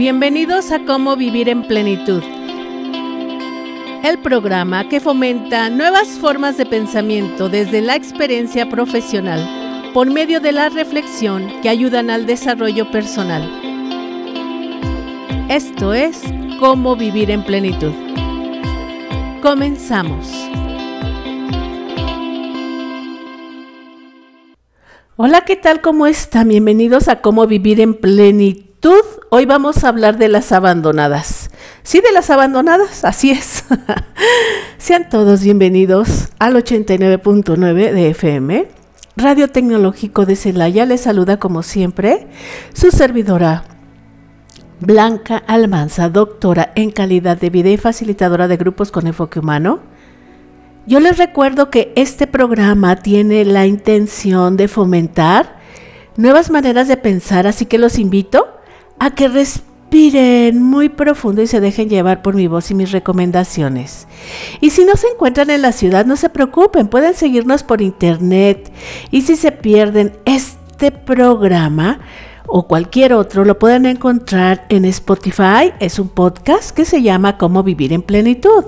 Bienvenidos a Cómo Vivir en Plenitud, el programa que fomenta nuevas formas de pensamiento desde la experiencia profesional por medio de la reflexión que ayudan al desarrollo personal. Esto es Cómo Vivir en Plenitud. Comenzamos. Hola, ¿qué tal? ¿Cómo están? Bienvenidos a Cómo Vivir en Plenitud Hoy vamos a hablar de las abandonadas. Sí, de las abandonadas, así es. Sean todos bienvenidos al 89.9 de FM. Radio Tecnológico de Celaya les saluda como siempre su servidora Blanca Almanza, doctora en calidad de vida y facilitadora de grupos con enfoque humano. Yo les recuerdo que este programa tiene la intención de fomentar nuevas maneras de pensar, así que los invito a que respiren muy profundo y se dejen llevar por mi voz y mis recomendaciones. Y si no se encuentran en la ciudad, no se preocupen, pueden seguirnos por internet. Y si se pierden este programa, o cualquier otro lo pueden encontrar en Spotify. Es un podcast que se llama Cómo vivir en plenitud.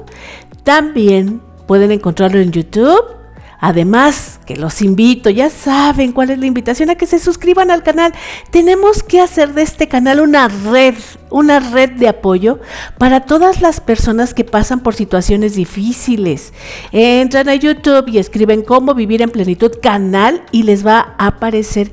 También pueden encontrarlo en YouTube Además, que los invito, ya saben cuál es la invitación a que se suscriban al canal. Tenemos que hacer de este canal una red, una red de apoyo para todas las personas que pasan por situaciones difíciles. Entran a YouTube y escriben cómo vivir en plenitud canal y les va a aparecer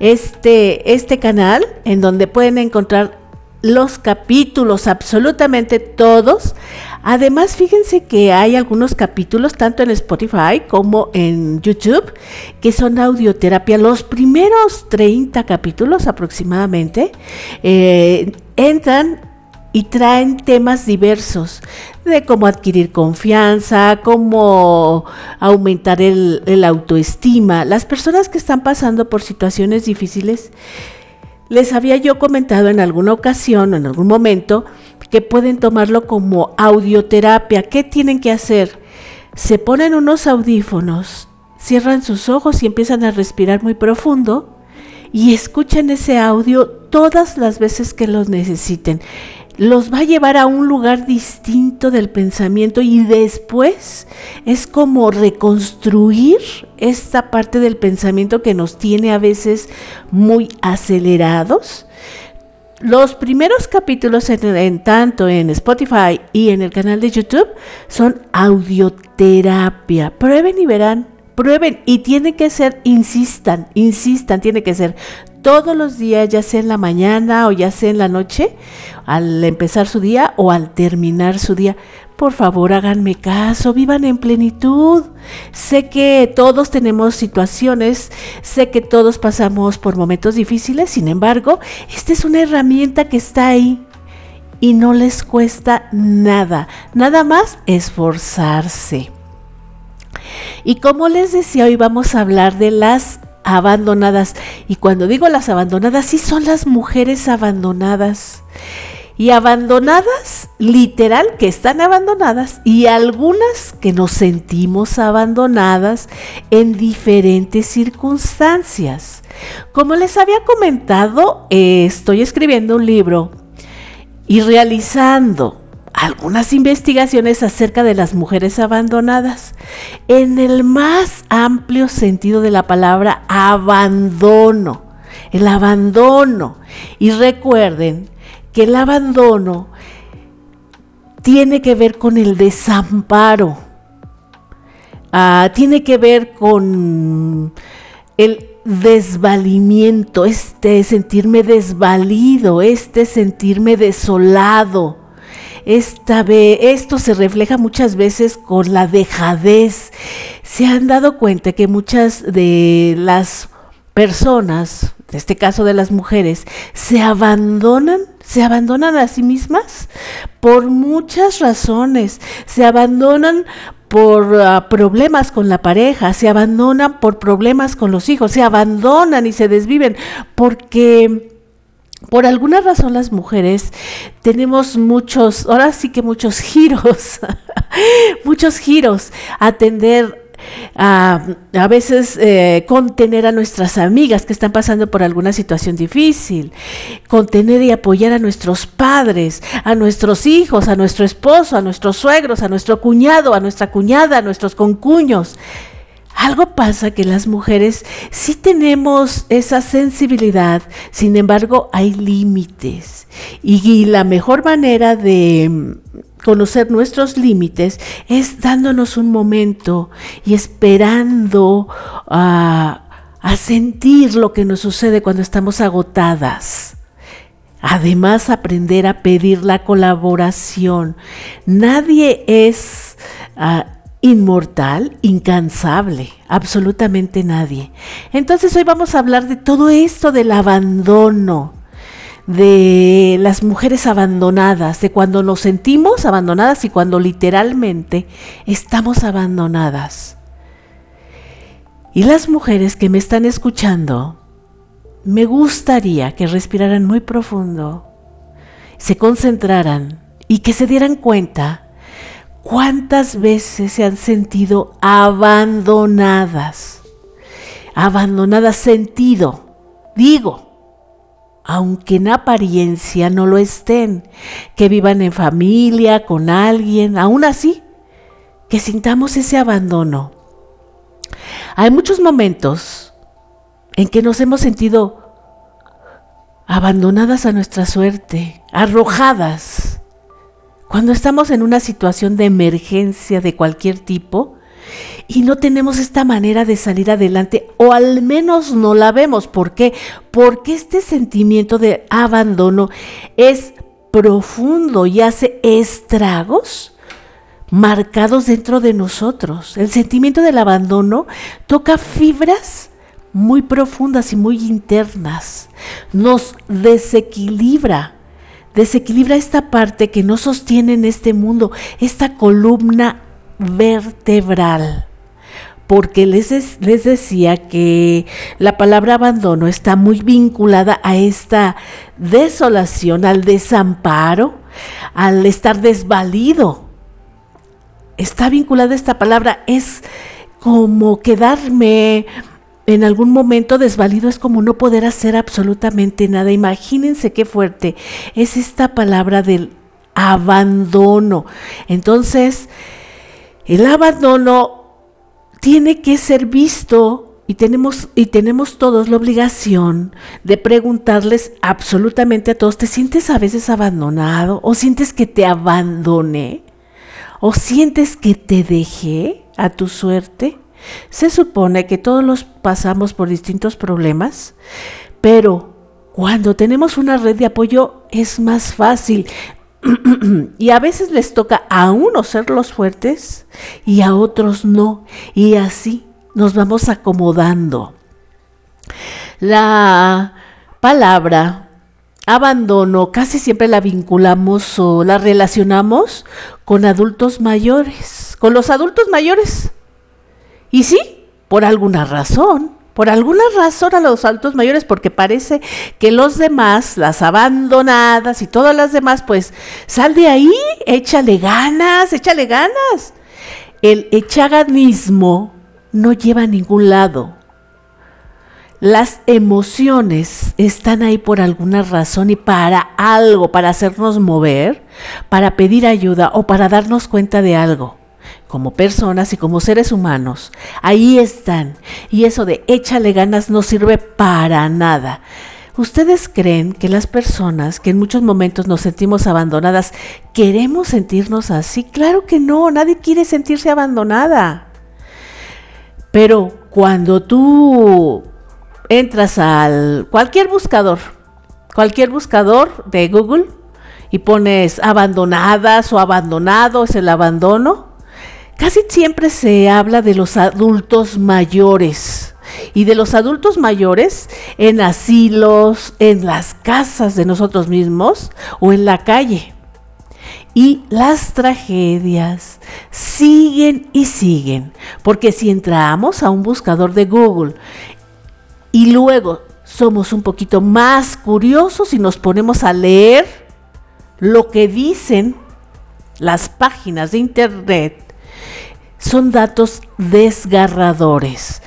este, este canal en donde pueden encontrar los capítulos, absolutamente todos. Además, fíjense que hay algunos capítulos, tanto en Spotify como en YouTube, que son audioterapia. Los primeros 30 capítulos aproximadamente eh, entran y traen temas diversos de cómo adquirir confianza, cómo aumentar el, el autoestima. Las personas que están pasando por situaciones difíciles, les había yo comentado en alguna ocasión, en algún momento, que pueden tomarlo como audioterapia. ¿Qué tienen que hacer? Se ponen unos audífonos, cierran sus ojos y empiezan a respirar muy profundo y escuchan ese audio todas las veces que los necesiten los va a llevar a un lugar distinto del pensamiento y después es como reconstruir esta parte del pensamiento que nos tiene a veces muy acelerados. Los primeros capítulos en, tanto en Spotify y en el canal de YouTube son audioterapia. Prueben y verán prueben y tiene que ser, insistan, insistan, tiene que ser todos los días, ya sea en la mañana o ya sea en la noche, al empezar su día o al terminar su día. Por favor, háganme caso, vivan en plenitud. Sé que todos tenemos situaciones, sé que todos pasamos por momentos difíciles, sin embargo, esta es una herramienta que está ahí y no les cuesta nada, nada más esforzarse. Y como les decía, hoy vamos a hablar de las abandonadas. Y cuando digo las abandonadas, sí son las mujeres abandonadas. Y abandonadas, literal, que están abandonadas, y algunas que nos sentimos abandonadas en diferentes circunstancias. Como les había comentado, eh, estoy escribiendo un libro y realizando algunas investigaciones acerca de las mujeres abandonadas en el más amplio sentido de la palabra abandono. El abandono. Y recuerden que el abandono tiene que ver con el desamparo. Ah, tiene que ver con el desvalimiento, este sentirme desvalido, este sentirme desolado esta esto se refleja muchas veces con la dejadez. Se han dado cuenta que muchas de las personas, en este caso de las mujeres, se abandonan, se abandonan a sí mismas por muchas razones. Se abandonan por ah, problemas con la pareja, se abandonan por problemas con los hijos, se abandonan y se desviven porque por alguna razón las mujeres tenemos muchos, ahora sí que muchos giros, muchos giros, atender a, a veces eh, contener a nuestras amigas que están pasando por alguna situación difícil, contener y apoyar a nuestros padres, a nuestros hijos, a nuestro esposo, a nuestros suegros, a nuestro cuñado, a nuestra cuñada, a nuestros concuños. Algo pasa que las mujeres sí tenemos esa sensibilidad, sin embargo hay límites. Y, la mejor manera de conocer nuestros límites es dándonos un momento y esperando a, a sentir lo que nos sucede cuando estamos agotadas. Además, aprender a pedir la colaboración. Nadie es ah, inmortal, incansable, absolutamente nadie. Entonces hoy vamos a hablar de todo esto del abandono, de las mujeres abandonadas, de cuando nos sentimos abandonadas y cuando literalmente estamos abandonadas. Y las mujeres que me están escuchando, me gustaría que respiraran muy profundo, se concentraran y que se dieran cuenta ¿Cuántas veces se han sentido abandonadas? Abandonadas sentido, digo, aunque en apariencia no lo estén, que vivan en familia, con alguien, aún así, que sintamos ese abandono. Hay muchos momentos en que nos hemos sentido abandonadas a nuestra suerte, arrojadas cuando estamos en una situación de emergencia de cualquier tipo y no tenemos esta manera de salir adelante, o al menos no la vemos. ¿Por qué? Porque este sentimiento de abandono es profundo y hace estragos marcados dentro de nosotros. El sentimiento del abandono toca fibras muy profundas y muy internas. Nos desequilibra desequilibra esta parte que nos sostiene en este mundo, esta columna vertebral. Porque les, les decía que la palabra abandono está muy vinculada a esta desolación, al desamparo, al estar desvalido. Está vinculada esta palabra, es como quedarme en algún momento desvalido es como no poder hacer absolutamente nada. Imagínense qué fuerte es esta palabra del abandono. Entonces, el abandono tiene que ser visto y tenemos, y tenemos todos la obligación de preguntarles absolutamente a todos, ¿te sientes a veces abandonado? ¿O sientes que te abandoné? ¿O sientes que te dejé a tu suerte? Se supone que todos los pasamos por distintos problemas, pero cuando tenemos una red de apoyo es más fácil. y a veces les toca a unos ser los fuertes y a otros no. Y así nos vamos acomodando. La palabra abandono casi siempre la vinculamos o la relacionamos con adultos mayores, con los adultos mayores. Y sí, por alguna razón, por alguna razón a los altos mayores, porque parece que los demás, las abandonadas y todas las demás, pues sal de ahí, échale ganas, échale ganas. El echaganismo no lleva a ningún lado. Las emociones están ahí por alguna razón y para algo, para hacernos mover, para pedir ayuda o para darnos cuenta de algo como personas y como seres humanos. Ahí están. Y eso de échale ganas no sirve para nada. ¿Ustedes creen que las personas que en muchos momentos nos sentimos abandonadas queremos sentirnos así? Claro que no, nadie quiere sentirse abandonada. Pero cuando tú entras al cualquier buscador, cualquier buscador de Google y pones abandonadas o abandonado, es el abandono, Casi siempre se habla de los adultos mayores y de los adultos mayores en asilos, en las casas de nosotros mismos o en la calle. Y las tragedias siguen y siguen, porque si entramos a un buscador de Google y luego somos un poquito más curiosos y nos ponemos a leer lo que dicen las páginas de internet son datos desgarradores.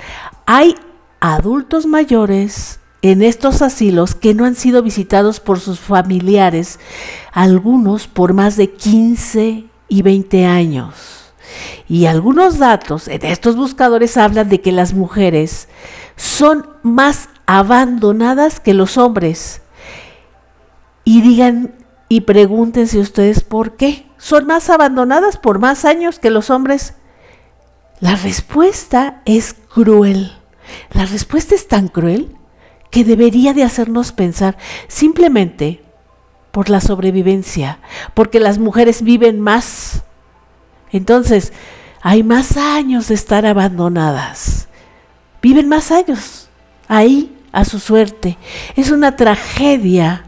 Hay adultos mayores en estos asilos que no han sido visitados por sus familiares, algunos por más de 15 y 20 años. Y algunos datos en estos buscadores hablan de que las mujeres son más abandonadas que los hombres. Y digan y pregúntense ustedes por qué. ¿Son más abandonadas por más años que los hombres? La respuesta es cruel. La respuesta es tan cruel que debería de hacernos pensar simplemente por la sobrevivencia, porque las mujeres viven más. Entonces, hay más años de estar abandonadas. Viven más años ahí a su suerte. Es una tragedia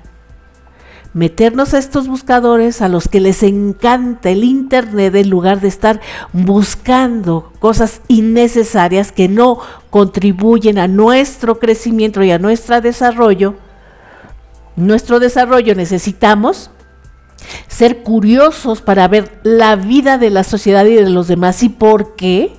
meternos a estos buscadores a los que les encanta el Internet en lugar de estar buscando cosas innecesarias que no contribuyen a nuestro crecimiento y a nuestro desarrollo. Nuestro desarrollo necesitamos ser curiosos para ver la vida de la sociedad y de los demás y por qué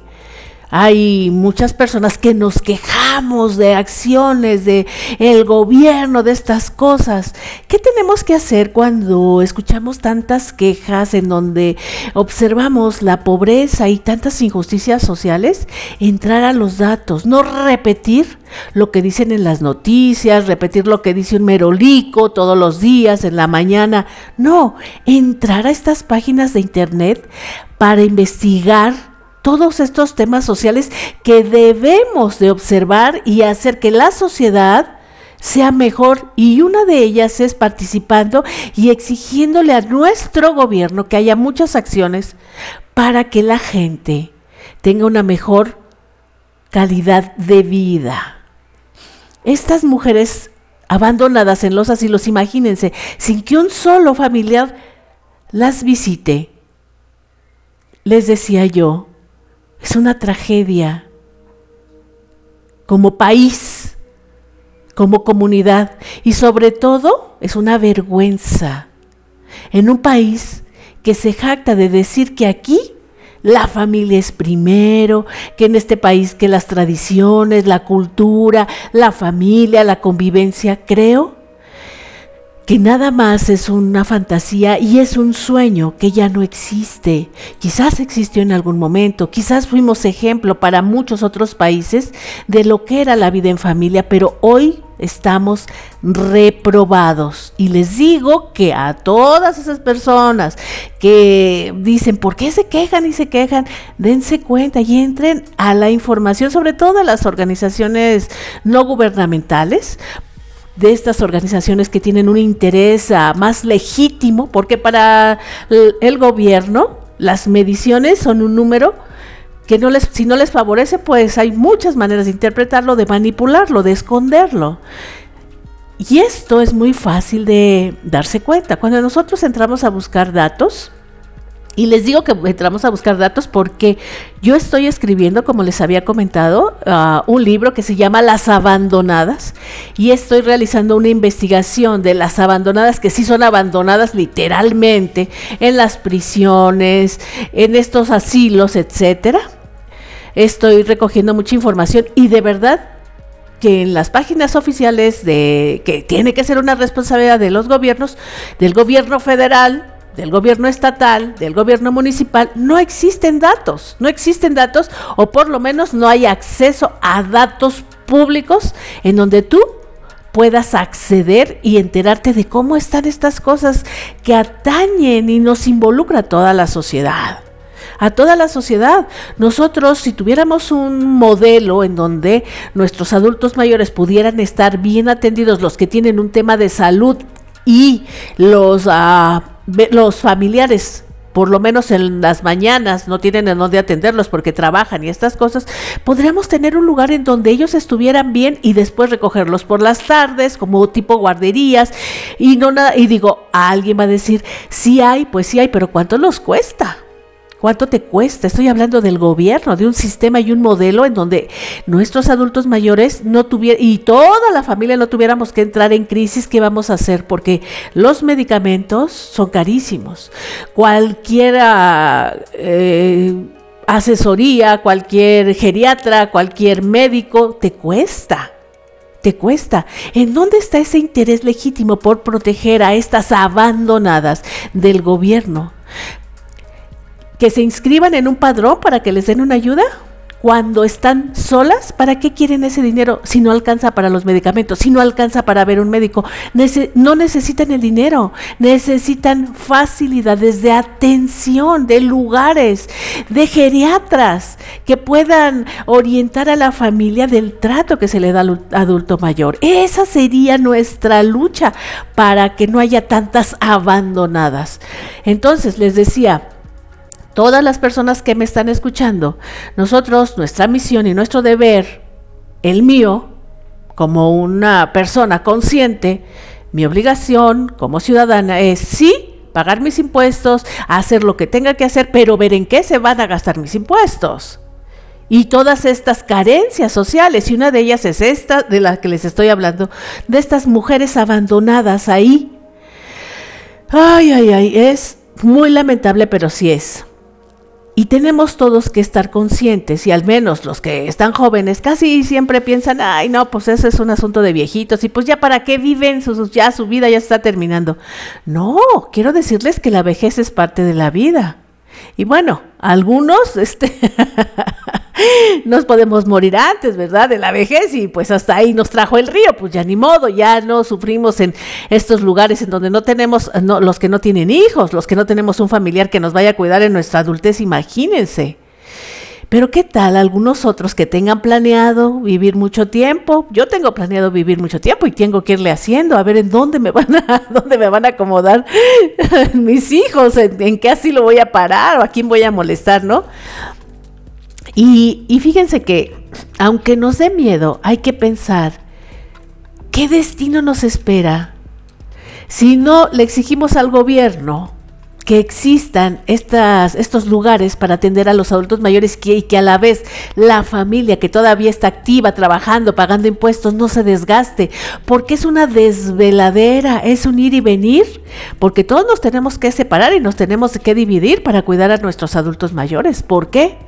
hay muchas personas que nos quejamos de acciones de el gobierno, de estas cosas. ¿Qué tenemos que hacer cuando escuchamos tantas quejas en donde observamos la pobreza y tantas injusticias sociales? Entrar a los datos, no repetir lo que dicen en las noticias, repetir lo que dice un merolico todos los días en la mañana. No, entrar a estas páginas de internet para investigar todos estos temas sociales que debemos de observar y hacer que la sociedad sea mejor y una de ellas es participando y exigiéndole a nuestro gobierno que haya muchas acciones para que la gente tenga una mejor calidad de vida. Estas mujeres abandonadas en los asilos, imagínense, sin que un solo familiar las visite. Les decía yo, es una tragedia. Como país, como comunidad. Y sobre todo es una vergüenza. En un país que se jacta de decir que aquí la familia es primero, que en este país que las tradiciones, la cultura, la familia, la convivencia, creo que nada más es una fantasía y es un sueño que ya no existe. Quizás existió en algún momento, quizás fuimos ejemplo para muchos otros países de lo que era la vida en familia, pero hoy estamos reprobados. Y les digo que a todas esas personas que dicen, ¿por qué se quejan y se quejan? Dense cuenta y entren a la información, sobre todo a las organizaciones no gubernamentales, de estas organizaciones que tienen un interés ah, más legítimo, porque para el, gobierno las mediciones son un número que no les, si no les favorece, pues hay muchas maneras de interpretarlo, de manipularlo, de esconderlo. Y esto es muy fácil de darse cuenta. Cuando nosotros entramos a buscar datos, y les digo que entramos a buscar datos porque yo estoy escribiendo, como les había comentado, ah, un libro que se llama Las Abandonadas y estoy realizando una investigación de las abandonadas que sí son abandonadas literalmente en las prisiones, en estos asilos, etcétera. Estoy recogiendo mucha información y de verdad que en las páginas oficiales de que tiene que ser una responsabilidad de los gobiernos, del gobierno federal, del gobierno estatal, del gobierno municipal, no existen datos, no existen datos o por lo menos no hay acceso a datos públicos en donde tú puedas acceder y enterarte de cómo están estas cosas que atañen y nos involucra a toda la sociedad. A toda la sociedad. Nosotros, si tuviéramos un modelo en donde nuestros adultos mayores pudieran estar bien atendidos, los que tienen un tema de salud y los uh, los familiares por lo menos en las mañanas no tienen en dónde atenderlos porque trabajan y estas cosas, podríamos tener un lugar en donde ellos estuvieran bien y después recogerlos por las tardes como tipo guarderías y no nada y digo, alguien va a decir, sí hay, pues sí hay, pero ¿cuánto nos cuesta? ¿Cuánto te cuesta? Estoy hablando del gobierno, de un sistema y un modelo en donde nuestros adultos mayores no tuvieran, y toda la familia no tuviéramos que entrar en crisis, ¿qué vamos a hacer? Porque los medicamentos son carísimos. Cualquiera... Eh, asesoría, cualquier geriatra, cualquier médico, te cuesta. Te cuesta. ¿En dónde está ese interés legítimo por proteger a estas abandonadas del gobierno? ¿Que se inscriban en un padrón para que les den una ayuda? cuando están solas, ¿para qué quieren ese dinero si no alcanza para los medicamentos, si no alcanza para ver un médico? no necesitan el dinero, necesitan facilidades de atención, de lugares, de geriatras que puedan orientar a la familia del trato que se le da al adulto mayor. Esa sería nuestra lucha para que no haya tantas abandonadas. Entonces, les decía, todas las personas que me están escuchando, nosotros, nuestra misión y nuestro deber, el mío, como una persona consciente, mi obligación como ciudadana es sí pagar mis impuestos, hacer lo que tenga que hacer, pero ver en qué se van a gastar mis impuestos. Y todas estas carencias sociales, y una de ellas es esta de la que les estoy hablando, de estas mujeres abandonadas ahí. Ay, ay, ay, es muy lamentable, pero sí es. Y tenemos todos que estar conscientes, y al menos los que están jóvenes casi siempre piensan, ay no, pues ese es un asunto de viejitos, y pues ya para qué viven, ya su vida ya está terminando. No, quiero decirles que la vejez es parte de la vida. Y bueno, algunos, este, nos podemos morir antes, ¿verdad? De la vejez y pues hasta ahí nos trajo el río, pues ya ni modo, ya no sufrimos en estos lugares en donde no tenemos, no, los que no tienen hijos, los que no tenemos un familiar que nos vaya a cuidar en nuestra adultez, imagínense. Pero ¿qué tal algunos otros que tengan planeado vivir mucho tiempo? Yo tengo planeado vivir mucho tiempo y tengo que irle haciendo, a ver en dónde me van a, dónde me van a acomodar mis hijos, en, en qué así lo voy a parar o a quién voy a molestar, ¿no? Y, y fíjense que, aunque nos dé miedo, hay que pensar, ¿qué destino nos espera? Si no le exigimos al gobierno que existan estas, estos lugares para atender a los adultos mayores y que a la vez la familia que todavía está activa, trabajando, pagando impuestos, no se desgaste, porque es una desveladera, es un ir y venir, porque todos nos tenemos que separar y nos tenemos que dividir para cuidar a nuestros adultos mayores. ¿Por qué?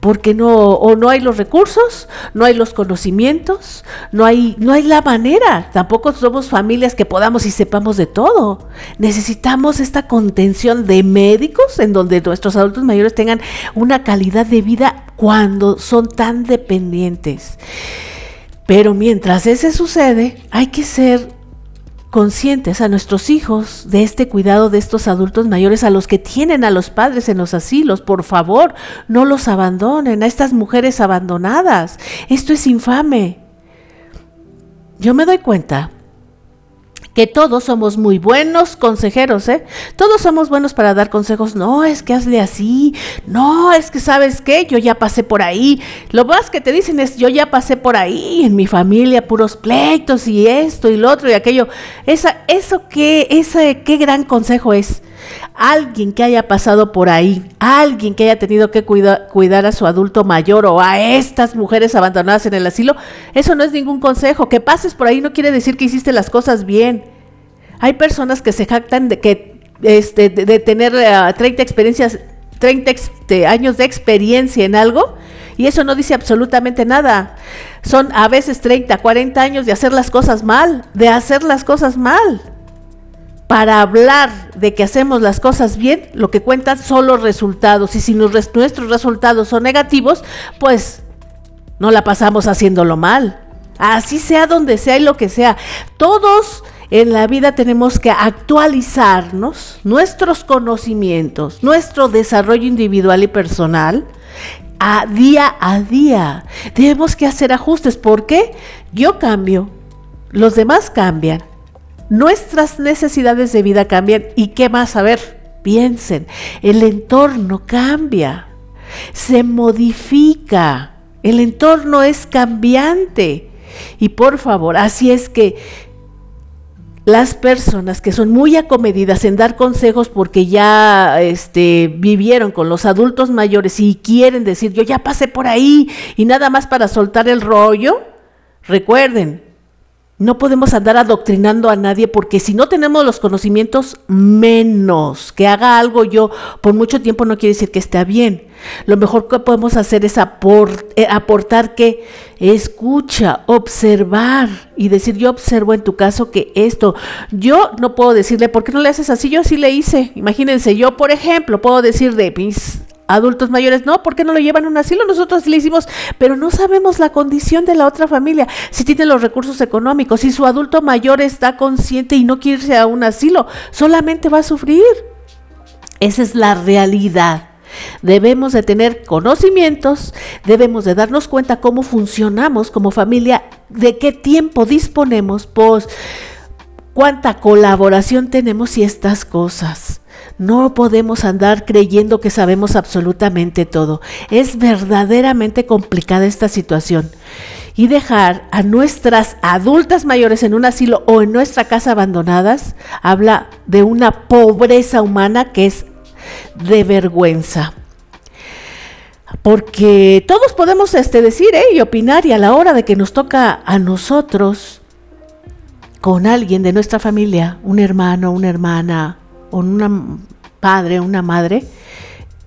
Porque no o no hay los recursos, no hay los conocimientos, no hay no hay la manera, tampoco somos familias que podamos y sepamos de todo. Necesitamos esta contención de médicos en donde nuestros adultos mayores tengan una calidad de vida cuando son tan dependientes. Pero mientras ese sucede, hay que ser conscientes a nuestros hijos de este cuidado de estos adultos mayores, a los que tienen a los padres en los asilos. Por favor, no los abandonen, a estas mujeres abandonadas. Esto es infame. Yo me doy cuenta que todos somos muy buenos consejeros, ¿eh? Todos somos buenos para dar consejos. No, es que hazle así. No, es que sabes qué, yo ya pasé por ahí. Lo más que te dicen es, yo ya pasé por ahí, en mi familia, puros pleitos y esto y lo otro y aquello. Esa, eso qué, ese, qué gran consejo es. Alguien que haya pasado por ahí, alguien que haya tenido que cuidar a su adulto mayor o a estas mujeres abandonadas en el asilo, eso no es ningún consejo. Que pases por ahí no quiere decir que hiciste las cosas bien. Hay personas que se jactan de que este, de, tener 30 eh, experiencias, 30 este, años de experiencia en algo y eso no dice absolutamente nada. Son a veces 30, 40 años de hacer las cosas mal, de hacer las cosas mal para hablar de que hacemos las cosas bien, lo que cuentan son los resultados. Y si nuestros resultados son negativos, pues no la pasamos haciéndolo mal. Así sea donde sea y lo que sea. Todos en la vida tenemos que actualizarnos, nuestros conocimientos, nuestro desarrollo individual y personal, a día a día. Tenemos que hacer ajustes porque yo cambio, los demás cambian nuestras necesidades de vida cambian y qué más, a ver, piensen, el entorno cambia, se modifica, el entorno es cambiante. Y por favor, así es que las personas que son muy acomedidas en dar consejos porque ya este, vivieron con los adultos mayores y quieren decir, yo ya pasé por ahí y nada más para soltar el rollo, recuerden, No podemos andar adoctrinando a nadie porque si no tenemos los conocimientos, menos. Que haga algo yo por mucho tiempo no quiere decir que esté bien. Lo mejor que podemos hacer es eh, aportar que escucha, observar y decir, yo observo en tu caso que esto, yo no puedo decirle, ¿por qué no le haces así? Yo así le hice. Imagínense, yo por ejemplo puedo decir de mis adultos mayores, no, ¿por qué no lo llevan a un asilo? Nosotros le hicimos, pero no sabemos la condición de la otra familia, si tiene los recursos económicos, si su adulto mayor está consciente y no quiere irse a un asilo, solamente va a sufrir. Esa es la realidad. Debemos de tener conocimientos, debemos de darnos cuenta cómo funcionamos como familia, de qué tiempo disponemos, pues cuánta colaboración tenemos y estas cosas. No podemos andar creyendo que sabemos absolutamente todo. Es verdaderamente complicada esta situación. Y dejar a nuestras adultas mayores en un asilo o en nuestra casa abandonadas habla de una pobreza humana que es de vergüenza. Porque todos podemos este, decir ¿eh? y opinar y a la hora de que nos toca a nosotros con alguien de nuestra familia, un hermano, una hermana, o una padre, una madre,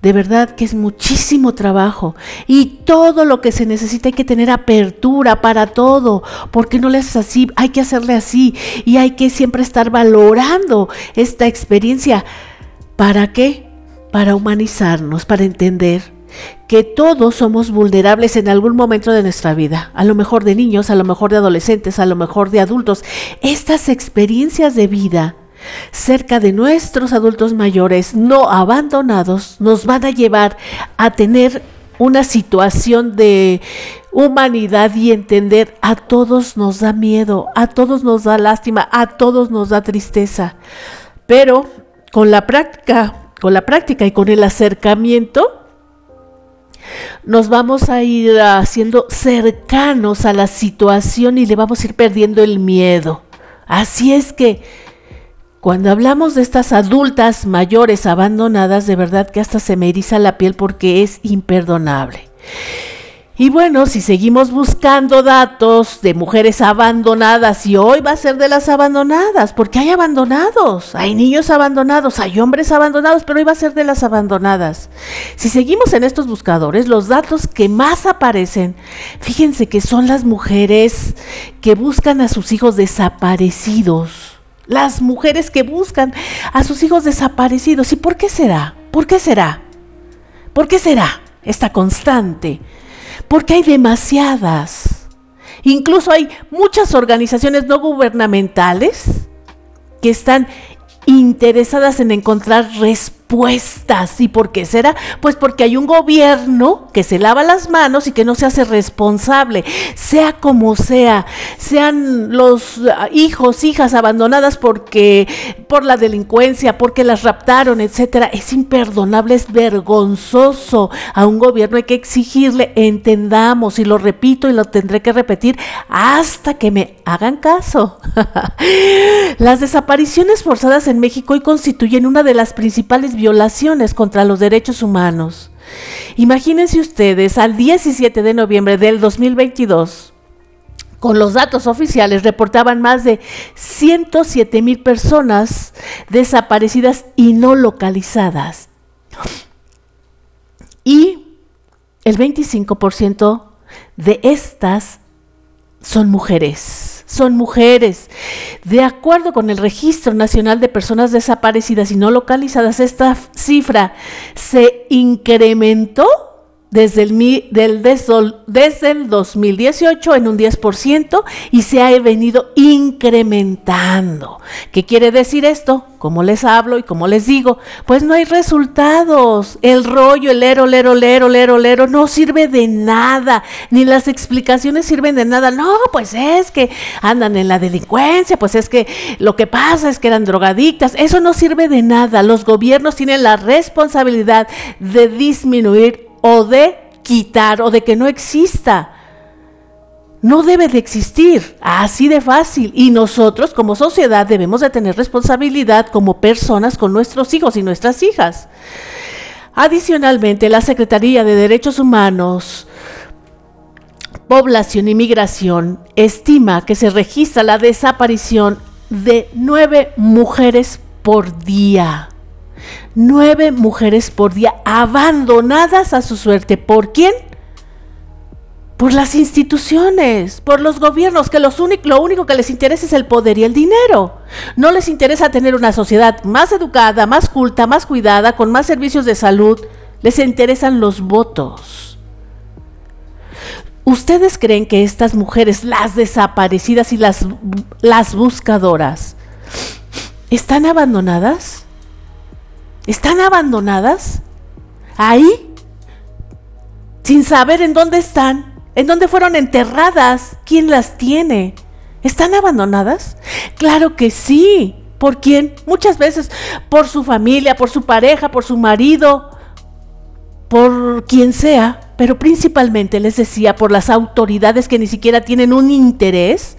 de verdad que es muchísimo trabajo y todo lo que se necesita hay que tener apertura para todo, porque no le haces así, hay que hacerle así y hay que siempre estar valorando esta experiencia. ¿Para qué? Para humanizarnos, para entender que todos somos vulnerables en algún momento de nuestra vida, a lo mejor de niños, a lo mejor de adolescentes, a lo mejor de adultos. Estas experiencias de vida cerca de nuestros adultos mayores no abandonados nos van a llevar a tener una situación de humanidad y entender a todos nos da miedo, a todos nos da lástima, a todos nos da tristeza. Pero con la práctica, con la práctica y con el acercamiento, nos vamos a ir haciendo cercanos a la situación y le vamos a ir perdiendo el miedo. Así es que cuando hablamos de estas adultas mayores abandonadas, de verdad que hasta se me eriza la piel porque es imperdonable. Y bueno, si seguimos buscando datos de mujeres abandonadas, y hoy va a ser de las abandonadas, porque hay abandonados, hay niños abandonados, hay hombres abandonados, pero hoy va a ser de las abandonadas. Si seguimos en estos buscadores, los datos que más aparecen, fíjense que son las mujeres que buscan a sus hijos desaparecidos las mujeres que buscan a sus hijos desaparecidos. ¿Y por qué será? ¿Por qué será? ¿Por qué será esta constante? Porque hay demasiadas. Incluso hay muchas organizaciones no gubernamentales que están interesadas en encontrar respuestas ¿Y por qué será? Pues porque hay un gobierno que se lava las manos y que no se hace responsable, sea como sea, sean los ah, hijos, hijas abandonadas porque por la delincuencia, porque las raptaron, etcétera. Es imperdonable, es vergonzoso. A un gobierno hay que exigirle, entendamos, y lo repito y lo tendré que repetir hasta que me hagan caso. las desapariciones forzadas en México hoy constituyen una de las principales violaciones contra los derechos humanos. Imagínense ustedes, al 17 de noviembre del 2022, con los datos oficiales, reportaban más de 107 mil personas desaparecidas y no localizadas. Y el 25% de estas son mujeres son mujeres. De acuerdo con el Registro Nacional de Personas Desaparecidas y No Localizadas, esta cifra se incrementó desde el, del, desde el 2018 en un 10% y se ha venido incrementando. ¿Qué quiere decir esto? Como les hablo y como les digo, pues no hay resultados. El rollo, el lero, lero, lero, lero, lero, no sirve de nada. Ni las explicaciones sirven de nada. No, pues es que andan en la delincuencia, pues es que lo que pasa es que eran drogadictas. Eso no sirve de nada. Los gobiernos tienen la responsabilidad de disminuir o de quitar o de que no exista. No debe de existir, así de fácil. Y nosotros como sociedad debemos de tener responsabilidad como personas con nuestros hijos y nuestras hijas. Adicionalmente, la Secretaría de Derechos Humanos Población y Migración estima que se registra la desaparición de nueve mujeres por día. Nueve mujeres por día abandonadas a su suerte. ¿Por quién? Por las instituciones, por los gobiernos, que los lo único que les interesa es el poder y el dinero. No les interesa tener una sociedad más educada, más culta, más cuidada, con más servicios de salud. Les interesan los votos. ¿Ustedes creen que estas mujeres, las desaparecidas y las, las buscadoras, están abandonadas? ¿Están abandonadas? ¿Ahí? Sin saber en dónde están, en dónde fueron enterradas, quién las tiene. ¿Están abandonadas? Claro que sí. ¿Por quién? Muchas veces por su familia, por su pareja, por su marido, por quien sea pero principalmente les decía por las autoridades que ni siquiera tienen un interés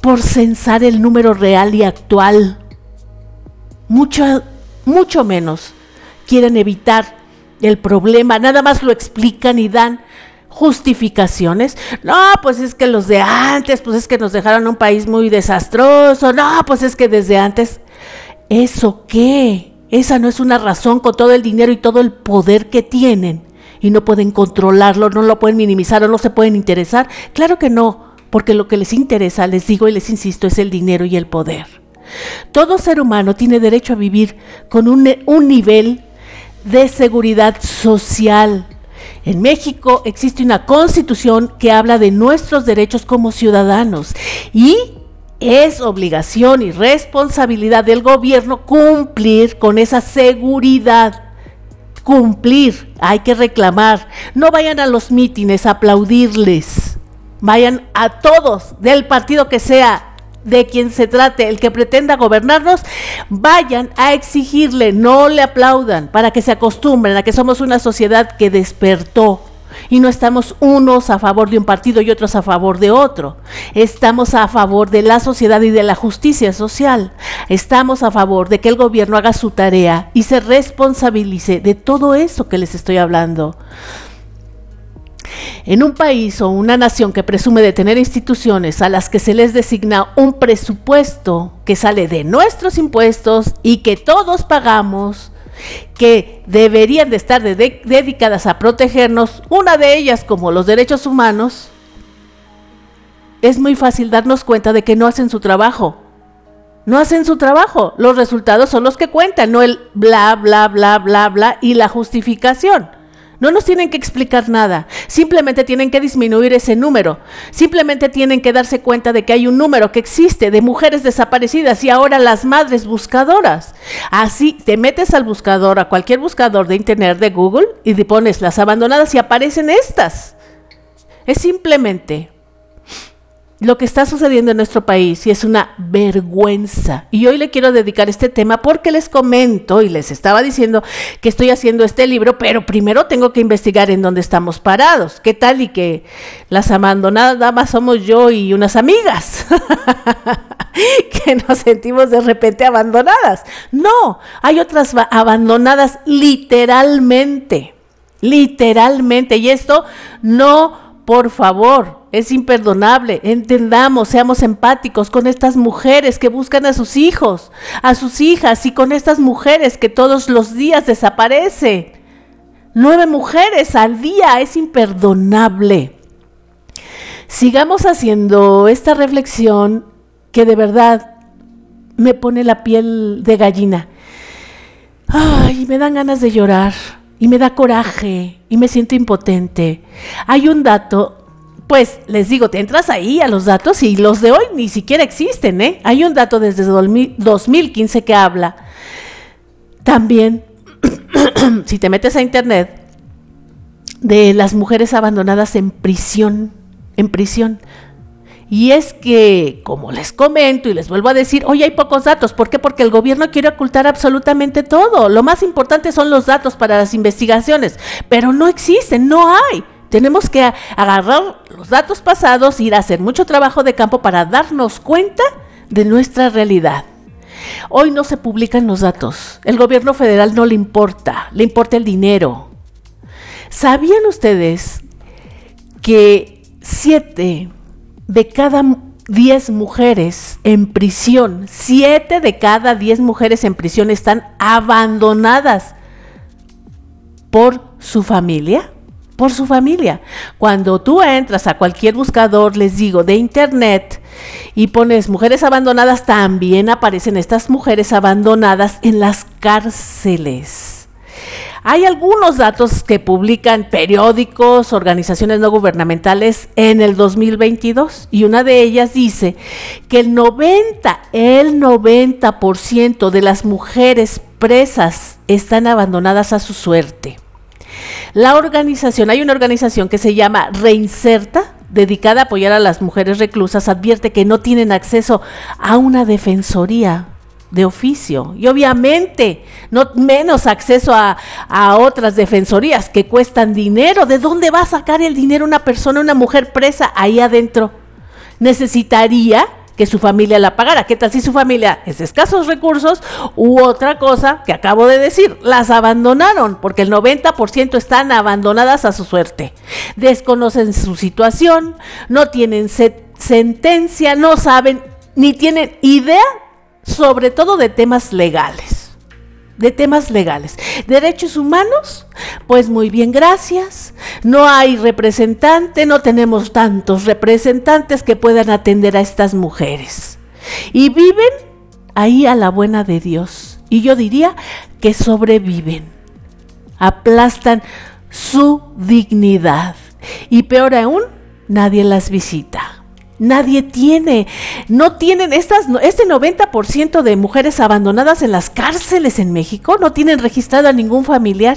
por censar el número real y actual. Mucho, mucho menos quieren evitar el problema, nada más lo explican y dan justificaciones. No, pues es que los de antes, pues es que nos dejaron un país muy desastroso. No, pues es que desde antes. ¿Eso qué? Esa no es una razón con todo el dinero y todo el poder que tienen y no pueden controlarlo, no lo pueden minimizar o no se pueden interesar? Claro que no, porque lo que les interesa, les digo y les insisto, es el dinero y el poder. Todo ser humano tiene derecho a vivir con un, nivel de seguridad social. En México existe una constitución que habla de nuestros derechos como ciudadanos y es obligación y responsabilidad del gobierno cumplir con esa seguridad cumplir, hay que reclamar. No vayan a los mítines a aplaudirles. Vayan a todos, del partido que sea, de quien se trate, el que pretenda gobernarnos, vayan a exigirle, no le aplaudan, para que se acostumbren a que somos una sociedad que despertó y no estamos unos a favor de un partido y otros a favor de otro. Estamos a favor de la sociedad y de la justicia social. Estamos a favor de que el gobierno haga su tarea y se responsabilice de todo eso que les estoy hablando. En un país o una nación que presume de tener instituciones a las que se les designa un presupuesto que sale de nuestros impuestos y que todos pagamos, que deberían de estar dedicadas a protegernos, una de ellas como los derechos humanos, es muy fácil darnos cuenta de que no hacen su trabajo. No hacen su trabajo. Los resultados son los que cuentan, no el bla, bla, bla, bla, bla y la justificación. No nos tienen que explicar nada, simplemente tienen que disminuir ese número, simplemente tienen que darse cuenta de que hay un número que existe de mujeres desaparecidas y ahora las madres buscadoras. Así te metes al buscador, a cualquier buscador de internet de Google y te pones las abandonadas y aparecen estas. Es simplemente lo que está sucediendo en nuestro país y es una vergüenza. Y hoy le quiero dedicar este tema porque les comento y les estaba diciendo que estoy haciendo este libro, pero primero tengo que investigar en dónde estamos parados. ¿Qué tal? Y que las abandonadas damas somos yo y unas amigas. que nos sentimos de repente abandonadas. No, hay otras abandonadas literalmente. Literalmente. Y esto no, por favor, es imperdonable. Entendamos, seamos empáticos con estas mujeres que buscan a sus hijos, a sus hijas y con estas mujeres que todos los días desaparecen. Nueve mujeres al día es imperdonable. Sigamos haciendo esta reflexión que de verdad me pone la piel de gallina. Ay, me dan ganas de llorar y me da coraje y me siento impotente. Hay un dato pues les digo, te entras ahí a los datos y los de hoy ni siquiera existen, ¿eh? Hay un dato desde 2015 que habla. También, si te metes a internet, de las mujeres abandonadas en prisión, en prisión. Y es que, como les comento y les vuelvo a decir, hoy hay pocos datos. ¿Por qué? Porque el gobierno quiere ocultar absolutamente todo. Lo más importante son los datos para las investigaciones, pero no existen, no hay. Tenemos que agarrar los datos pasados, ir a hacer mucho trabajo de campo para darnos cuenta de nuestra realidad. Hoy no se publican los datos. El gobierno federal no le importa, le importa el dinero. ¿Sabían ustedes que siete de cada diez mujeres en prisión, siete de cada diez mujeres en prisión están abandonadas por su familia por su familia. Cuando tú entras a cualquier buscador, les digo, de internet y pones mujeres abandonadas, también aparecen estas mujeres abandonadas en las cárceles. Hay algunos datos que publican periódicos, organizaciones no gubernamentales en el 2022 y una de ellas dice que el 90, el 90% de las mujeres presas están abandonadas a su suerte. La organización, hay una organización que se llama Reinserta, dedicada a apoyar a las mujeres reclusas, advierte que no tienen acceso a una defensoría de oficio y obviamente no menos acceso a, a, otras defensorías que cuestan dinero. ¿De dónde va a sacar el dinero una persona, una mujer presa ahí adentro? Necesitaría que su familia la pagara. ¿Qué tal si su familia es escasos recursos? U otra cosa que acabo de decir, las abandonaron, porque el 90% están abandonadas a su suerte. Desconocen su situación, no tienen sentencia, no saben ni tienen idea sobre todo de temas legales de temas legales. Derechos humanos, pues muy bien, gracias. No hay representante, no tenemos tantos representantes que puedan atender a estas mujeres. Y viven ahí a la buena de Dios. Y yo diría que sobreviven. Aplastan su dignidad. Y peor aún, nadie las visita. Nadie tiene, no tienen estas, este 90% de mujeres abandonadas en las cárceles en México no tienen registrado a ningún familiar.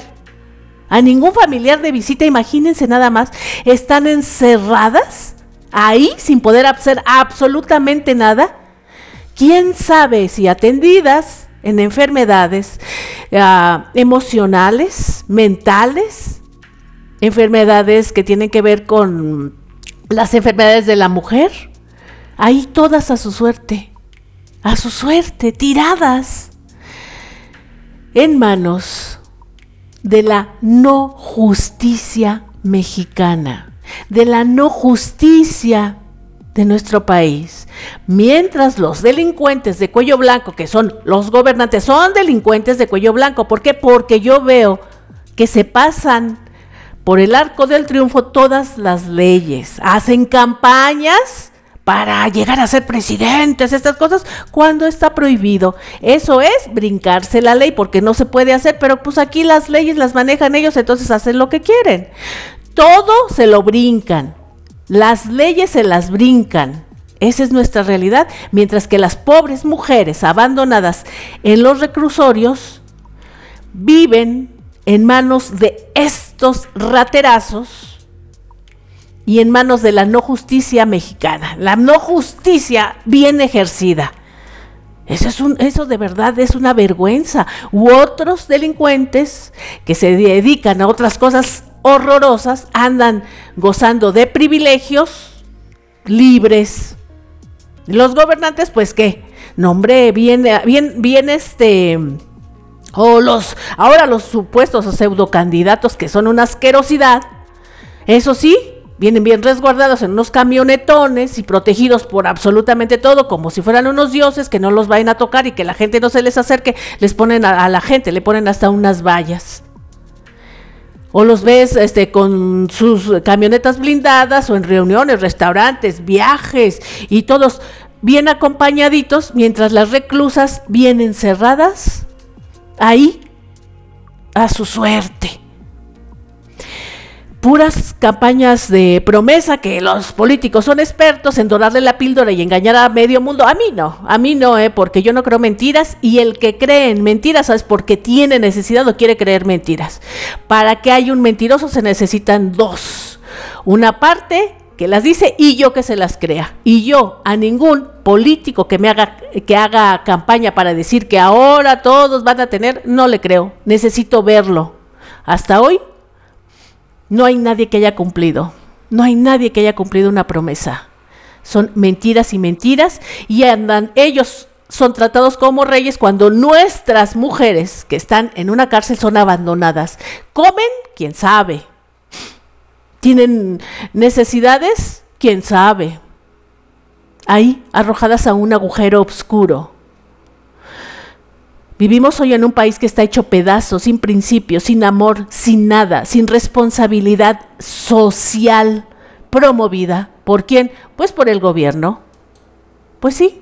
A ningún familiar de visita, imagínense nada más, están encerradas ahí sin poder hacer absolutamente nada. ¿Quién sabe si atendidas en enfermedades ah, emocionales, mentales, enfermedades que tienen que ver con las enfermedades de la mujer, ahí todas a su suerte, a su suerte, tiradas en manos de la no justicia mexicana, de la no justicia de nuestro país. Mientras los delincuentes de cuello blanco, que son los gobernantes, son delincuentes de cuello blanco. ¿Por qué? Porque yo veo que se pasan por el arco del triunfo todas las leyes, hacen campañas para llegar a ser presidentes, estas cosas, cuando está prohibido. Eso es brincarse la ley porque no se puede hacer, pero pues aquí las leyes las manejan ellos, entonces hacen lo que quieren. Todo se lo brincan. Las leyes se las brincan. Esa es nuestra realidad, mientras que las pobres mujeres abandonadas en los reclusorios viven en manos de estos raterazos y en manos de la no justicia mexicana, la no justicia bien ejercida. Eso, es un, eso de verdad es una vergüenza. U otros delincuentes que se dedican a otras cosas horrorosas andan gozando de privilegios libres. Los gobernantes, pues qué, nombre bien, bien, bien este o los, ahora los supuestos pseudo candidatos que son una asquerosidad, eso sí, vienen bien resguardados en unos camionetones y protegidos por absolutamente todo, como si fueran unos dioses que no los vayan a tocar y que la gente no se les acerque, les ponen a, la gente, le ponen hasta unas vallas. O los ves este, con sus camionetas blindadas o en reuniones, restaurantes, viajes y todos bien acompañaditos mientras las reclusas vienen cerradas ahí a su suerte. Puras campañas de promesa que los políticos son expertos en dorarle la píldora y engañar a medio mundo. A mí no, a mí no, eh, porque yo no creo mentiras y el que cree en mentiras es porque tiene necesidad o quiere creer mentiras. Para que haya un mentiroso se necesitan dos. Una parte que las dice y yo que se las crea. Y yo a ningún político que me haga que haga campaña para decir que ahora todos van a tener, no le creo. Necesito verlo. Hasta hoy no hay nadie que haya cumplido. No hay nadie que haya cumplido una promesa. Son mentiras y mentiras y andan ellos son tratados como reyes cuando nuestras mujeres que están en una cárcel son abandonadas. Comen, quién sabe, tienen necesidades, quién sabe. Ahí, arrojadas a un agujero oscuro. Vivimos hoy en un país que está hecho pedazos, sin principios, sin amor, sin nada, sin responsabilidad social promovida. ¿Por quién? Pues por el gobierno. Pues sí,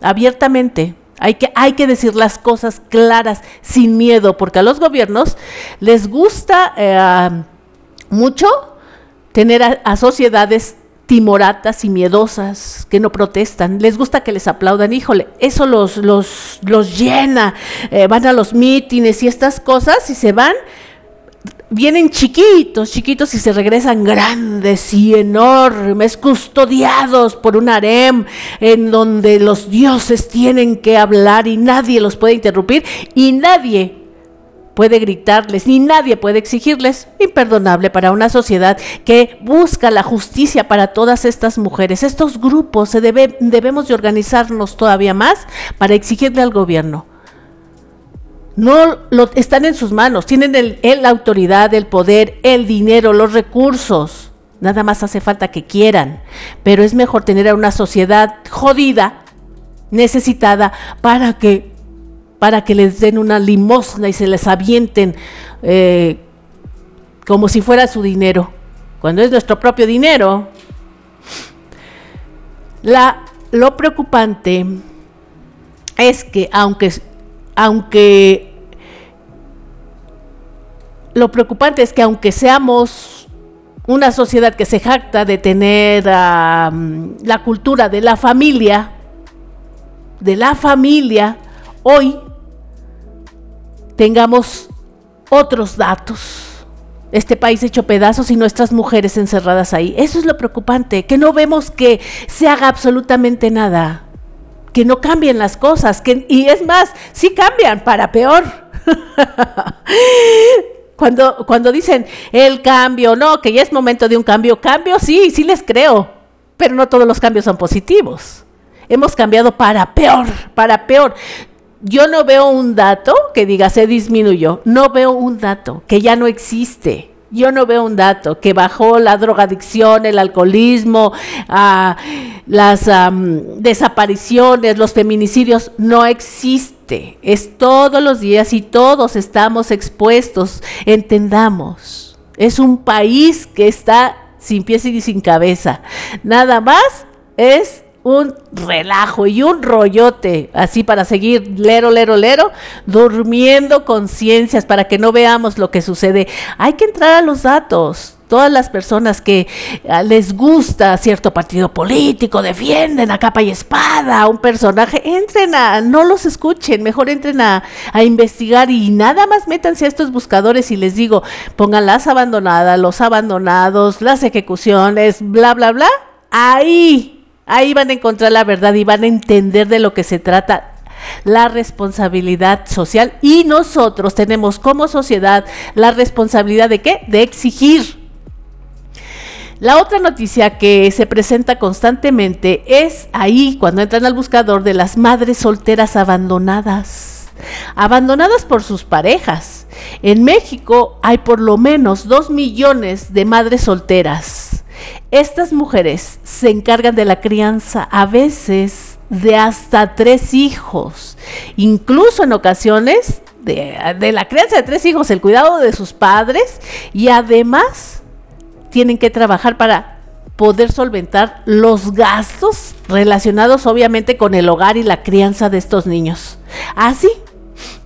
abiertamente. Hay que, hay que decir las cosas claras, sin miedo, porque a los gobiernos les gusta eh, mucho tener a sociedades timoratas y miedosas que no protestan, les gusta que les aplaudan, híjole, eso los, los, los llena, eh, van a los mítines y estas cosas y se van, vienen chiquitos, chiquitos y se regresan grandes y enormes, custodiados por un harem en donde los dioses tienen que hablar y nadie los puede interrumpir y nadie puede gritarles, ni nadie puede exigirles. Imperdonable para una sociedad que busca la justicia para todas estas mujeres. Estos grupos se debe, debemos de organizarnos todavía más para exigirle al gobierno. No lo, están en sus manos, tienen el, la autoridad, el poder, el dinero, los recursos. Nada más hace falta que quieran. Pero es mejor tener a una sociedad jodida, necesitada, para que para que les den una limosna y se les avienten eh, como si fuera su dinero, cuando es nuestro propio dinero. La, lo preocupante es que aunque, aunque lo preocupante es que aunque seamos una sociedad que se jacta de tener la cultura de la familia, de la familia, hoy tengamos otros datos. Este país hecho pedazos y nuestras mujeres encerradas ahí. Eso es lo preocupante, que no vemos que se haga absolutamente nada, que no cambien las cosas, que, y es más, sí cambian para peor. cuando, cuando dicen el cambio, no, que ya es momento de un cambio, cambio sí, sí les creo, pero no todos los cambios son positivos. Hemos cambiado para peor, para peor yo no veo un dato que diga se disminuyó, no veo un dato que ya no existe. Yo no veo un dato que bajó la drogadicción, el alcoholismo, ah, las desapariciones, los feminicidios. No existe. Es todos los días y todos estamos expuestos. Entendamos. Es un país que está sin pies y sin cabeza. Nada más es un relajo y un rollote, así para seguir lero, lero, lero, durmiendo conciencias para que no veamos lo que sucede. Hay que entrar a los datos. Todas las personas que ah, les gusta cierto partido político, defienden a capa y espada a un personaje, entren a, no los escuchen, mejor entren a, a investigar y nada más métanse a estos buscadores y les digo, pongan las abandonadas, los abandonados, las ejecuciones, bla, bla, bla, ahí Ahí van a encontrar la verdad y van a entender de lo que se trata la responsabilidad social y nosotros tenemos como sociedad la responsabilidad de qué? De exigir. La otra noticia que se presenta constantemente es ahí cuando entran al buscador de las madres solteras abandonadas, abandonadas por sus parejas. En México hay por lo menos dos millones de madres solteras estas mujeres se encargan de la crianza a veces de hasta tres hijos, incluso en ocasiones de, la crianza de tres hijos, el cuidado de sus padres y además tienen que trabajar para poder solventar los gastos relacionados obviamente con el hogar y la crianza de estos niños. Así.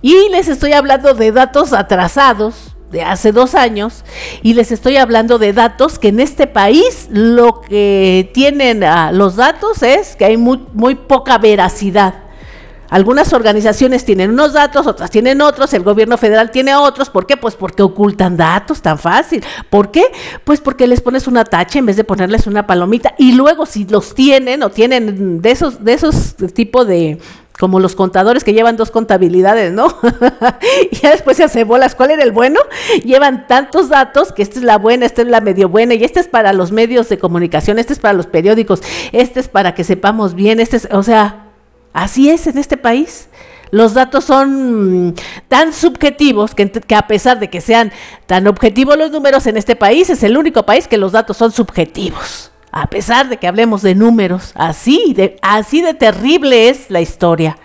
y les estoy hablando de datos atrasados de hace dos años y les estoy hablando de datos que en este país lo que tienen ah, los datos es que hay muy, muy poca veracidad. Algunas organizaciones tienen unos datos, otras tienen otros, el gobierno federal tiene otros. ¿Por qué? Pues porque ocultan datos tan fácil. ¿Por qué? Pues porque les pones una tacha en vez de ponerles una palomita. Y luego si los tienen o tienen de esos, de esos tipo de, como los contadores que llevan dos contabilidades, ¿no? y ya después se hace bolas, ¿cuál era el bueno? Llevan tantos datos que esta es la buena, esta es la medio buena, y este es para los medios de comunicación, este es para los periódicos, este es para que sepamos bien, este es, o sea, Así es en este país. Los datos son tan subjetivos que, a pesar de que sean tan objetivos los números en este país, es el único país que los datos son subjetivos. A pesar de que hablemos de números, así de, así de terrible es la historia.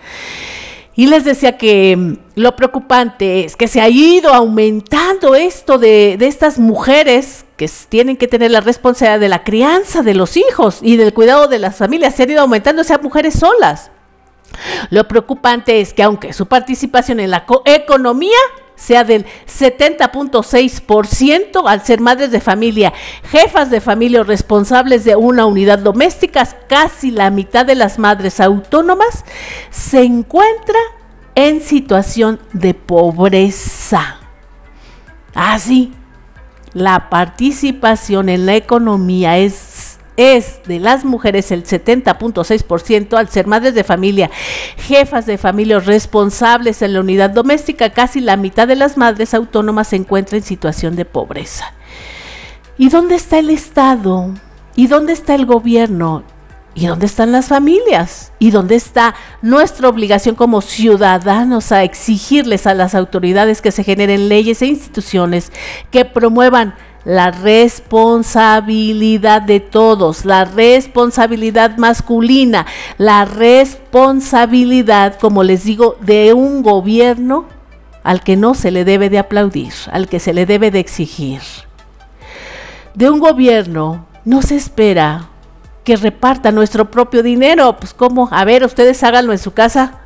Y les decía que mm, lo preocupante es que se ha ido aumentando esto de, de, estas mujeres que tienen que tener la responsabilidad de la crianza de los hijos y del cuidado de las familias. Se han ido aumentando esas mujeres solas. Lo preocupante es que aunque su participación en la economía sea del 70.6% al ser madres de familia, jefas de familia o responsables de una unidad doméstica, casi la mitad de las madres autónomas se encuentra en situación de pobreza. Así, ah, la participación en la economía es es de las mujeres el 70.6% al ser madres de familia, jefas de familia responsables en la unidad doméstica, casi la mitad de las madres autónomas se encuentra en situación de pobreza. ¿Y dónde está el Estado? ¿Y dónde está el gobierno? ¿Y dónde están las familias? ¿Y dónde está nuestra obligación como ciudadanos a exigirles a las autoridades que se generen leyes e instituciones que promuevan la responsabilidad de todos, la responsabilidad masculina, la responsabilidad, como les digo, de un gobierno al que no se le debe de aplaudir, al que se le debe de exigir. De un gobierno no se espera que reparta nuestro propio dinero, pues como, a ver, ustedes háganlo en su casa,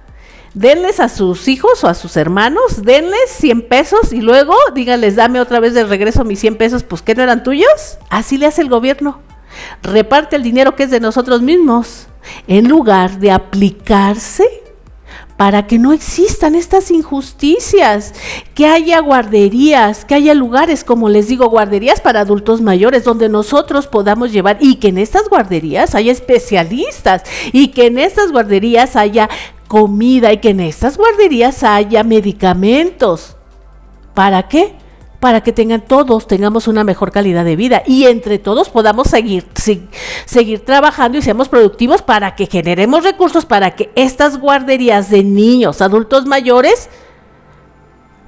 denles a sus hijos o a sus hermanos, denles 100 pesos y luego díganles, dame otra vez de regreso mis 100 pesos, pues que no eran tuyos. Así le hace el gobierno. Reparte el dinero que es de nosotros mismos, en lugar de aplicarse para que no existan estas injusticias, que haya guarderías, que haya lugares, como les digo, guarderías para adultos mayores, donde nosotros podamos llevar y que en estas guarderías haya especialistas y que en estas guarderías haya comida y que en estas guarderías haya medicamentos. ¿Para qué? Para que tengan todos, tengamos una mejor calidad de vida y entre todos podamos seguir, seguir trabajando y seamos productivos para que generemos recursos para que estas guarderías de niños, adultos mayores,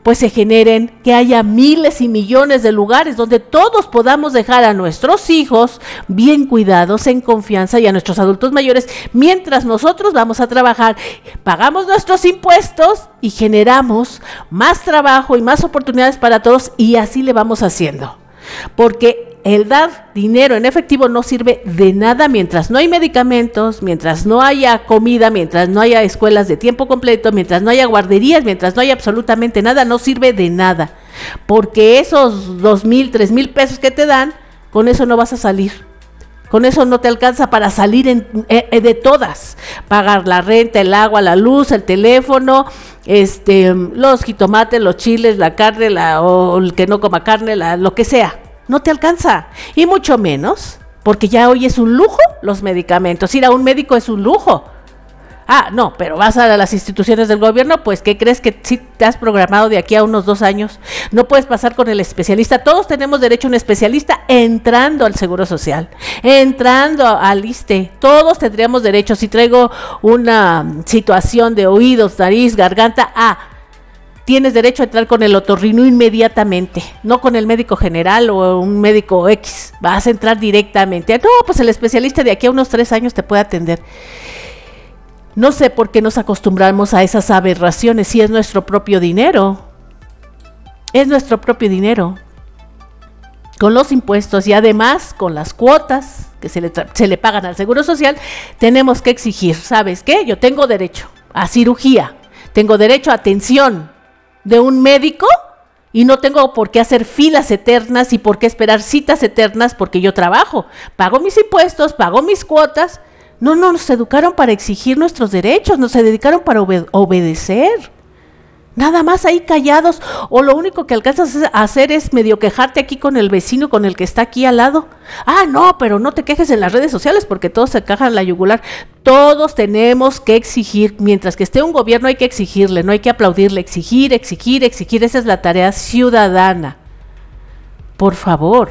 pues se generen, que haya miles y millones de lugares donde todos podamos dejar a nuestros hijos bien cuidados, en confianza y a nuestros adultos mayores, mientras nosotros vamos a trabajar, pagamos nuestros impuestos y generamos más trabajo y más oportunidades para todos y así le vamos haciendo. Porque el dar dinero en efectivo no sirve de nada mientras no hay medicamentos, mientras no haya comida, mientras no haya escuelas de tiempo completo, mientras no haya guarderías, mientras no haya absolutamente nada, no sirve de nada. Porque esos dos mil, tres mil pesos que te dan, con eso no vas a salir. Con eso no te alcanza para salir en, eh, eh, de todas. Pagar la renta, el agua, la luz, el teléfono, este, los jitomates, los chiles, la carne, la, o el que no coma carne, la, lo que sea no te alcanza. Y mucho menos, porque ya hoy es un lujo los medicamentos. Ir a un médico es un lujo. Ah, no, pero vas a las instituciones del gobierno, pues ¿qué crees que si te has programado de aquí a unos dos años? No puedes pasar con el especialista. Todos tenemos derecho a un especialista entrando al Seguro Social, entrando al ISTE. Todos tendríamos derecho. Si traigo una situación de oídos, nariz, garganta, ah, tienes derecho a entrar con el otorrino inmediatamente, no con el médico general o un médico X. Vas a entrar directamente. No, pues el especialista de aquí a unos tres años te puede atender. No sé por qué nos acostumbramos a esas aberraciones si es nuestro propio dinero. Es nuestro propio dinero. Con los impuestos y además con las cuotas que se le, se le pagan al Seguro Social, tenemos que exigir, ¿sabes qué? Yo tengo derecho a cirugía, tengo derecho a atención, de un médico y no tengo por qué hacer filas eternas y por qué esperar citas eternas porque yo trabajo, pago mis impuestos, pago mis cuotas. No, no, nos educaron para exigir nuestros derechos, nos dedicaron para obedecer. Nada más ahí callados. O lo único que alcanzas a hacer es medio quejarte aquí con el vecino, con el que está aquí al lado. Ah, no, pero no te quejes en las redes sociales porque todos se cajan la yugular. Todos tenemos que exigir, mientras que esté un gobierno hay que exigirle, no hay que aplaudirle, exigir, exigir, exigir. Esa es la tarea ciudadana. Por favor.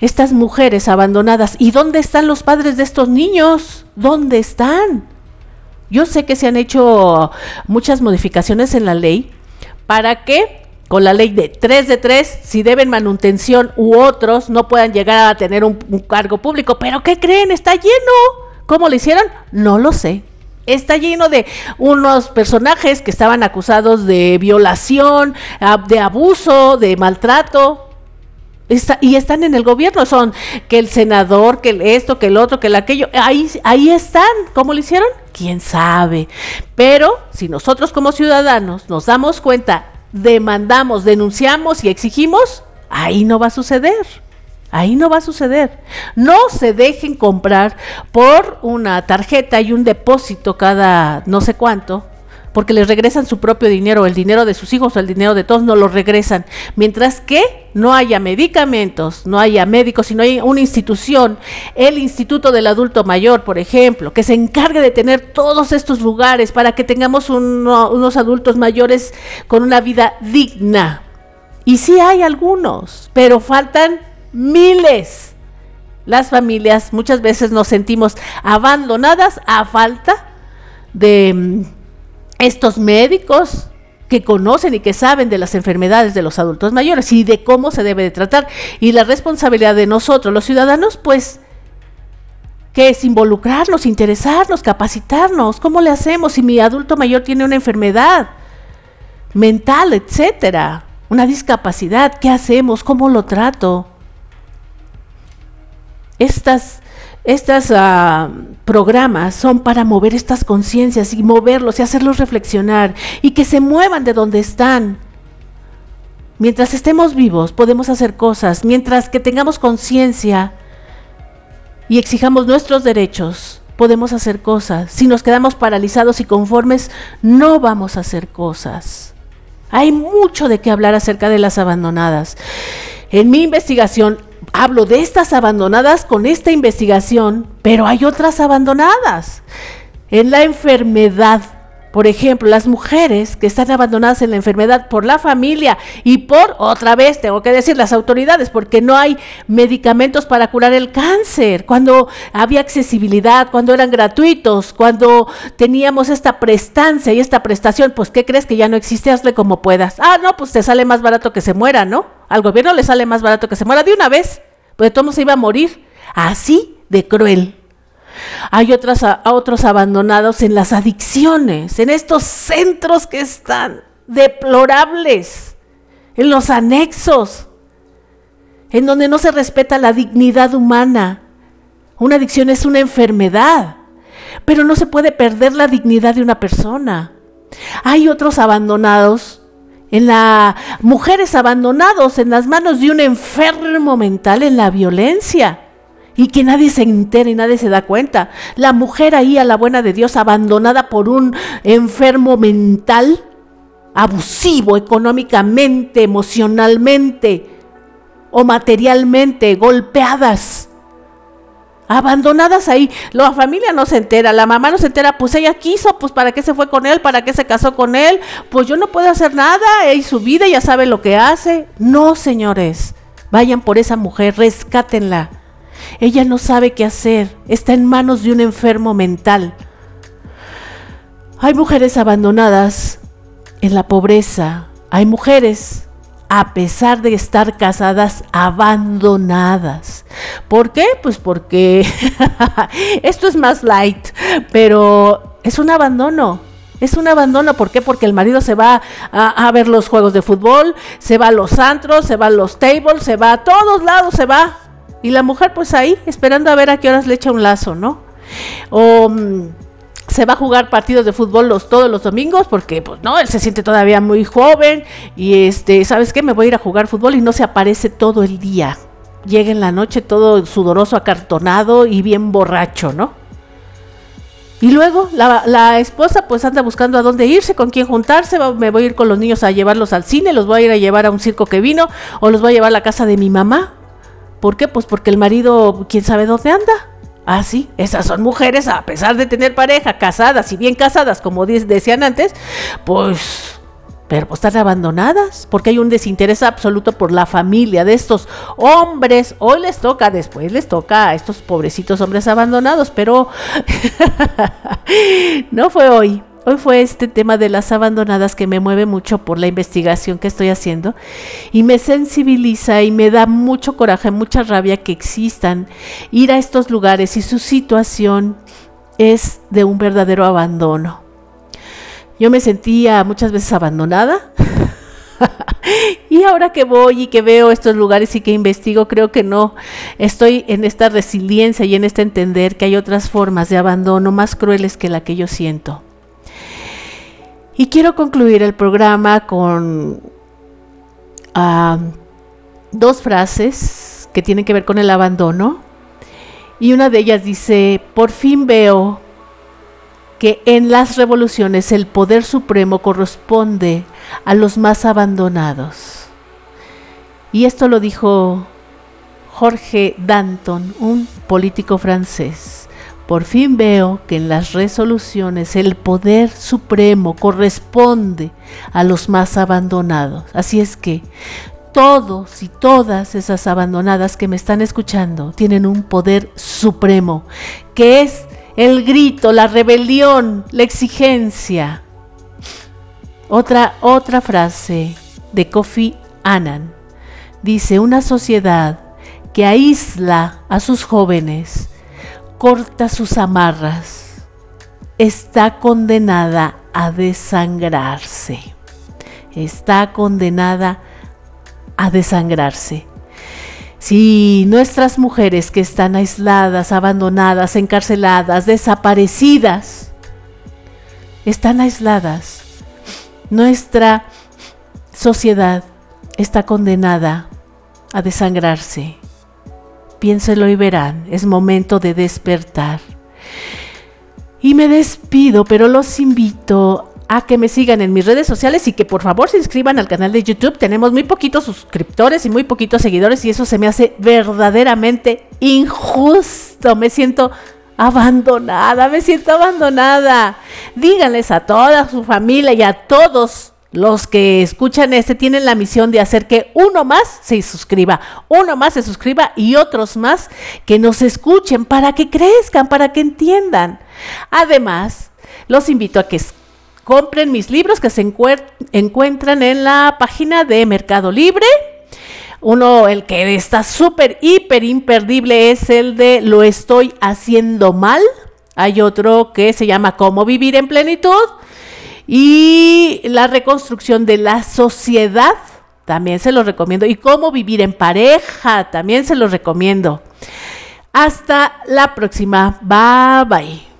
Estas mujeres abandonadas, ¿y dónde están los padres de estos niños? ¿Dónde están? Yo sé que se han hecho muchas modificaciones en la ley para que con la ley de 3 de 3, si deben manutención u otros no puedan llegar a tener un, cargo público. Pero ¿qué creen? Está lleno. ¿Cómo lo hicieron? No lo sé está lleno de unos personajes que estaban acusados de violación, de abuso, de maltrato. y están en el gobierno, son que el senador, que el esto, que el otro, que el aquello, ahí, ahí están, ¿cómo lo hicieron? ¿Quién sabe? Pero si nosotros como ciudadanos nos damos cuenta, demandamos, denunciamos y exigimos, ahí no va a suceder. Ahí no va a suceder. No se dejen comprar por una tarjeta y un depósito cada no sé cuánto, porque les regresan su propio dinero, el dinero de sus hijos o el dinero de todos, no lo regresan. Mientras que no haya medicamentos, no haya médicos, sino hay una institución, el Instituto del Adulto Mayor, por ejemplo, que se encargue de tener todos estos lugares para que tengamos unos adultos mayores con una vida digna. Y sí hay algunos, pero faltan miles. Las familias muchas veces nos sentimos abandonadas a falta de estos médicos que conocen y que saben de las enfermedades de los adultos mayores y de cómo se debe de tratar. Y la responsabilidad de nosotros, los ciudadanos, pues, que es involucrarnos, interesarnos, capacitarnos. ¿Cómo le hacemos si mi adulto mayor tiene una enfermedad mental, etcétera? Una discapacidad, ¿qué hacemos? ¿Cómo lo trato? estas, estas ah, programas son para mover estas conciencias y moverlos y hacerlos reflexionar y que se muevan de donde están. Mientras estemos vivos podemos hacer cosas, mientras que tengamos conciencia y exijamos nuestros derechos, podemos hacer cosas. Si nos quedamos paralizados y conformes, no vamos a hacer cosas. Hay mucho de qué hablar acerca de las abandonadas. En mi investigación hablo de estas abandonadas con esta investigación, pero hay otras abandonadas. En la enfermedad, por ejemplo, las mujeres que están abandonadas en la enfermedad por la familia y por, otra vez, tengo que decir, las autoridades, porque no hay medicamentos para curar el cáncer, cuando había accesibilidad, cuando eran gratuitos, cuando teníamos esta prestancia y esta prestación, pues ¿qué crees que ya no existe? Hazle como puedas. Ah, no, pues te sale más barato que se muera, ¿no? Al gobierno le sale más barato que se muera de una vez pues todo se iba a morir. Así de cruel. Hay otras, otros abandonados en las adicciones, en estos centros que están deplorables, en los anexos, en donde no se respeta la dignidad humana. Una adicción es una enfermedad, pero no se puede perder la dignidad de una persona. Hay otros abandonados en la mujeres abandonados en las manos de un enfermo mental en la violencia y que nadie se entera y nadie se da cuenta. La mujer ahí a la buena de Dios abandonada por un enfermo mental abusivo económicamente, emocionalmente o materialmente, golpeadas abandonadas ahí. La familia no se entera, la mamá no se entera, pues ella quiso, pues para qué se fue con él, para qué se casó con él, pues yo no puedo hacer nada, y su vida ya sabe lo que hace. No, señores, vayan por esa mujer, rescátenla. Ella no sabe qué hacer, está en manos de un enfermo mental. Hay mujeres abandonadas en la pobreza, hay mujeres a pesar de estar casadas, abandonadas. ¿Por qué? Pues porque esto es más light, pero es un abandono. Es un abandono, ¿por qué? Porque el marido se va a, ver los juegos de fútbol, se va a los antros, se va a los tables, se va a todos lados, se va. Y la mujer pues ahí, esperando a ver a qué horas le echa un lazo, ¿no? O mm, se va a jugar partidos de fútbol los, todos los domingos porque pues no, él se siente todavía muy joven y este, ¿sabes qué? Me voy a ir a jugar fútbol y no se aparece todo el día. Llega en la noche todo sudoroso, acartonado y bien borracho, ¿no? Y luego la, la, esposa pues anda buscando a dónde irse, con quién juntarse, me voy a ir con los niños a llevarlos al cine, los voy a ir a llevar a un circo que vino o los voy a llevar a la casa de mi mamá. ¿Por qué? Pues porque el marido, quién sabe dónde anda. Ah, sí, esas son mujeres, a pesar de tener pareja, casadas y bien casadas, como decían antes, pues pero pues están abandonadas, porque hay un desinterés absoluto por la familia de estos hombres. Hoy les toca, después les toca a estos pobrecitos hombres abandonados, pero no fue hoy. Hoy fue este tema de las abandonadas que me mueve mucho por la investigación que estoy haciendo y me sensibiliza y me da mucho coraje, mucha rabia que existan ir a estos lugares y su situación es de un verdadero abandono. Yo me sentía muchas veces abandonada. y ahora que voy y que veo estos lugares y que investigo, creo que no. Estoy en esta resiliencia y en este entender que hay otras formas de abandono más crueles que la que yo siento. Y quiero concluir el programa con ah, dos frases que tienen que ver con el abandono. Y una de ellas dice, por fin veo que en las revoluciones el poder supremo corresponde a los más abandonados. Y esto lo dijo Jorge Danton, un político francés. Por fin veo que en las resoluciones el poder supremo corresponde a los más abandonados. Así es que todos y todas esas abandonadas que me están escuchando tienen un poder supremo, que es el grito, la rebelión, la exigencia. Otra, otra frase de Kofi Annan dice, una sociedad que aísla a sus jóvenes, corta sus amarras, está condenada a desangrarse. Está condenada a desangrarse. Si nuestras mujeres que están aisladas, abandonadas, encarceladas, desaparecidas, están aisladas, nuestra sociedad está condenada a desangrarse. Piénselo y verán, es momento de despertar. Y me despido, pero los invito a que me sigan en mis redes sociales y que por favor se inscriban al canal de YouTube. Tenemos muy poquitos suscriptores y muy poquitos seguidores y eso se me hace verdaderamente injusto. Me siento abandonada, me siento abandonada. Díganles a toda su familia y a todos los que escuchan este tienen la misión de hacer que uno más se suscriba, uno más se suscriba y otros más que nos escuchen para que crezcan, para que entiendan. Además, los invito a que compren mis libros que se encuentran en la página de Mercado Libre. Uno, el que está súper, hiper imperdible es el de Lo estoy haciendo mal. Hay otro que se llama Cómo vivir en plenitud. Y la reconstrucción de la sociedad, también se los recomiendo. Y cómo vivir en pareja, también se los recomiendo. Hasta la próxima. Bye bye.